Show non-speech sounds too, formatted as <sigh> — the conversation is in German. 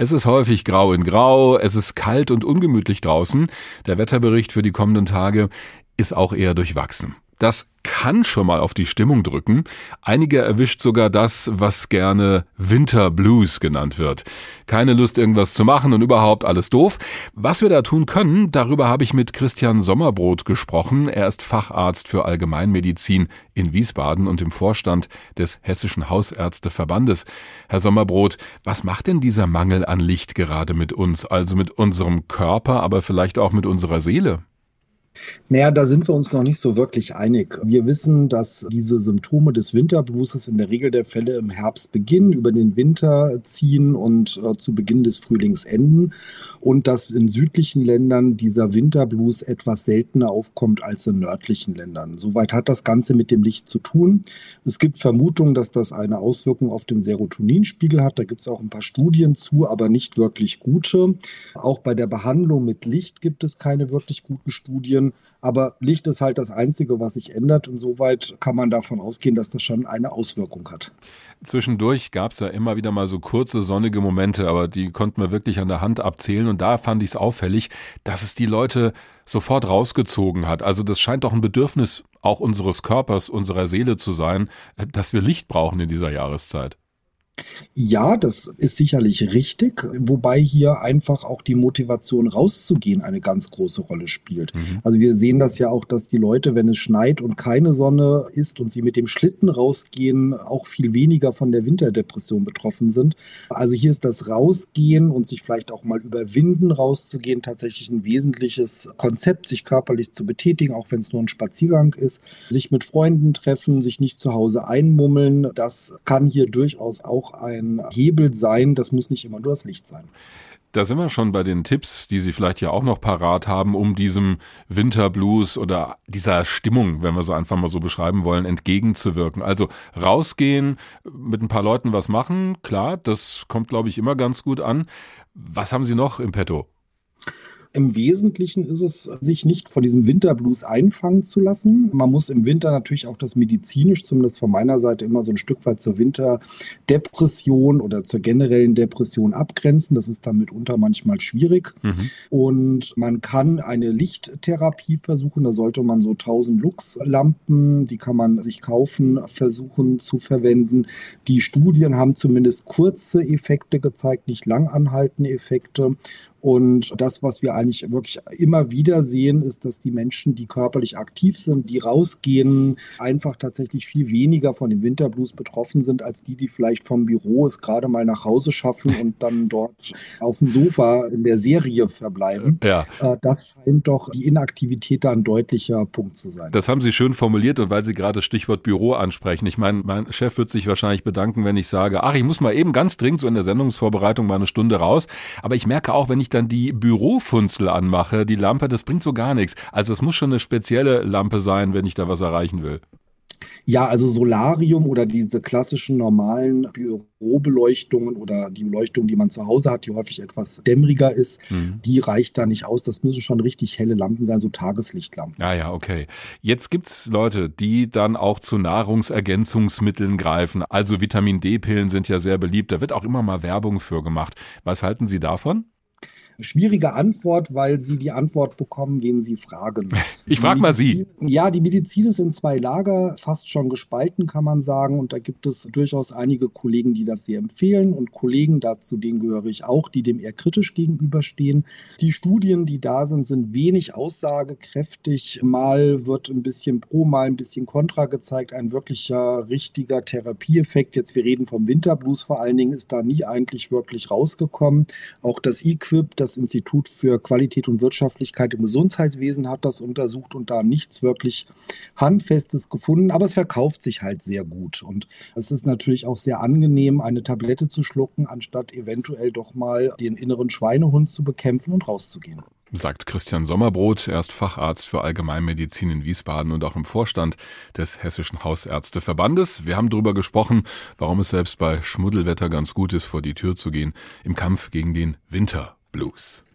Es ist häufig grau in grau, es ist kalt und ungemütlich draußen. Der Wetterbericht für die kommenden Tage ist auch eher durchwachsen. Das kann schon mal auf die Stimmung drücken. Einige erwischt sogar das, was gerne Winter Blues genannt wird. Keine Lust, irgendwas zu machen und überhaupt alles doof. Was wir da tun können, darüber habe ich mit Christian Sommerbrot gesprochen. Er ist Facharzt für Allgemeinmedizin in Wiesbaden und im Vorstand des Hessischen Hausärzteverbandes. Herr Sommerbrot, was macht denn dieser Mangel an Licht gerade mit uns, also mit unserem Körper, aber vielleicht auch mit unserer Seele? Naja, da sind wir uns noch nicht so wirklich einig. Wir wissen, dass diese Symptome des Winterblueses in der Regel der Fälle im Herbst beginnen, über den Winter ziehen und äh, zu Beginn des Frühlings enden. Und dass in südlichen Ländern dieser Winterblues etwas seltener aufkommt als in nördlichen Ländern. Soweit hat das Ganze mit dem Licht zu tun. Es gibt Vermutungen, dass das eine Auswirkung auf den Serotoninspiegel hat. Da gibt es auch ein paar Studien zu, aber nicht wirklich gute. Auch bei der Behandlung mit Licht gibt es keine wirklich guten Studien. Aber Licht ist halt das Einzige, was sich ändert. Insoweit kann man davon ausgehen, dass das schon eine Auswirkung hat. Zwischendurch gab es ja immer wieder mal so kurze sonnige Momente, aber die konnten wir wirklich an der Hand abzählen. Und da fand ich es auffällig, dass es die Leute sofort rausgezogen hat. Also das scheint doch ein Bedürfnis auch unseres Körpers, unserer Seele zu sein, dass wir Licht brauchen in dieser Jahreszeit. Ja, das ist sicherlich richtig, wobei hier einfach auch die Motivation rauszugehen eine ganz große Rolle spielt. Mhm. Also wir sehen das ja auch, dass die Leute, wenn es schneit und keine Sonne ist und sie mit dem Schlitten rausgehen, auch viel weniger von der Winterdepression betroffen sind. Also hier ist das Rausgehen und sich vielleicht auch mal überwinden, rauszugehen, tatsächlich ein wesentliches Konzept, sich körperlich zu betätigen, auch wenn es nur ein Spaziergang ist, sich mit Freunden treffen, sich nicht zu Hause einmummeln. Das kann hier durchaus auch auch ein Hebel sein. Das muss nicht immer nur das Licht sein. Da sind wir schon bei den Tipps, die Sie vielleicht ja auch noch parat haben, um diesem Winterblues oder dieser Stimmung, wenn wir sie einfach mal so beschreiben wollen, entgegenzuwirken. Also rausgehen, mit ein paar Leuten was machen, klar, das kommt, glaube ich, immer ganz gut an. Was haben Sie noch im Petto? Im Wesentlichen ist es, sich nicht von diesem Winterblues einfangen zu lassen. Man muss im Winter natürlich auch das medizinisch, zumindest von meiner Seite, immer so ein Stück weit zur Winterdepression oder zur generellen Depression abgrenzen. Das ist dann mitunter manchmal schwierig. Mhm. Und man kann eine Lichttherapie versuchen. Da sollte man so 1000 Lux-Lampen, die kann man sich kaufen, versuchen zu verwenden. Die Studien haben zumindest kurze Effekte gezeigt, nicht langanhaltende Effekte. Und das, was wir eigentlich wirklich immer wieder sehen, ist, dass die Menschen, die körperlich aktiv sind, die rausgehen, einfach tatsächlich viel weniger von dem Winterblues betroffen sind, als die, die vielleicht vom Büro es gerade mal nach Hause schaffen und dann dort auf dem Sofa in der Serie verbleiben. Ja. Äh, das scheint doch die Inaktivität da ein deutlicher Punkt zu sein. Das haben Sie schön formuliert und weil Sie gerade Stichwort Büro ansprechen. Ich meine, mein Chef wird sich wahrscheinlich bedanken, wenn ich sage, ach, ich muss mal eben ganz dringend so in der Sendungsvorbereitung mal eine Stunde raus. Aber ich merke auch, wenn ich ich dann die Bürofunzel anmache, die Lampe, das bringt so gar nichts. Also es muss schon eine spezielle Lampe sein, wenn ich da was erreichen will. Ja, also Solarium oder diese klassischen normalen Bürobeleuchtungen oder die Beleuchtung, die man zu Hause hat, die häufig etwas dämmeriger ist, mhm. die reicht da nicht aus. Das müssen schon richtig helle Lampen sein, so Tageslichtlampen. Ah ja, okay. Jetzt gibt es Leute, die dann auch zu Nahrungsergänzungsmitteln greifen. Also Vitamin D-Pillen sind ja sehr beliebt. Da wird auch immer mal Werbung für gemacht. Was halten Sie davon? Schwierige Antwort, weil Sie die Antwort bekommen, wen Sie fragen. <laughs> Ich frage mal Sie. Ja, die Medizin ist in zwei Lager, fast schon gespalten, kann man sagen. Und da gibt es durchaus einige Kollegen, die das sehr empfehlen und Kollegen, dazu denen gehöre ich auch, die dem eher kritisch gegenüberstehen. Die Studien, die da sind, sind wenig aussagekräftig. Mal wird ein bisschen pro, mal ein bisschen kontra gezeigt. Ein wirklicher, richtiger Therapieeffekt, jetzt wir reden vom Winterblues vor allen Dingen, ist da nie eigentlich wirklich rausgekommen. Auch das EQUIP, das das Institut für Qualität und Wirtschaftlichkeit im Gesundheitswesen hat das untersucht und da nichts wirklich Handfestes gefunden, aber es verkauft sich halt sehr gut. Und es ist natürlich auch sehr angenehm, eine Tablette zu schlucken, anstatt eventuell doch mal den inneren Schweinehund zu bekämpfen und rauszugehen sagt Christian Sommerbrot. Er ist Facharzt für Allgemeinmedizin in Wiesbaden und auch im Vorstand des Hessischen Hausärzteverbandes. Wir haben darüber gesprochen, warum es selbst bei Schmuddelwetter ganz gut ist, vor die Tür zu gehen im Kampf gegen den Winter. Blues.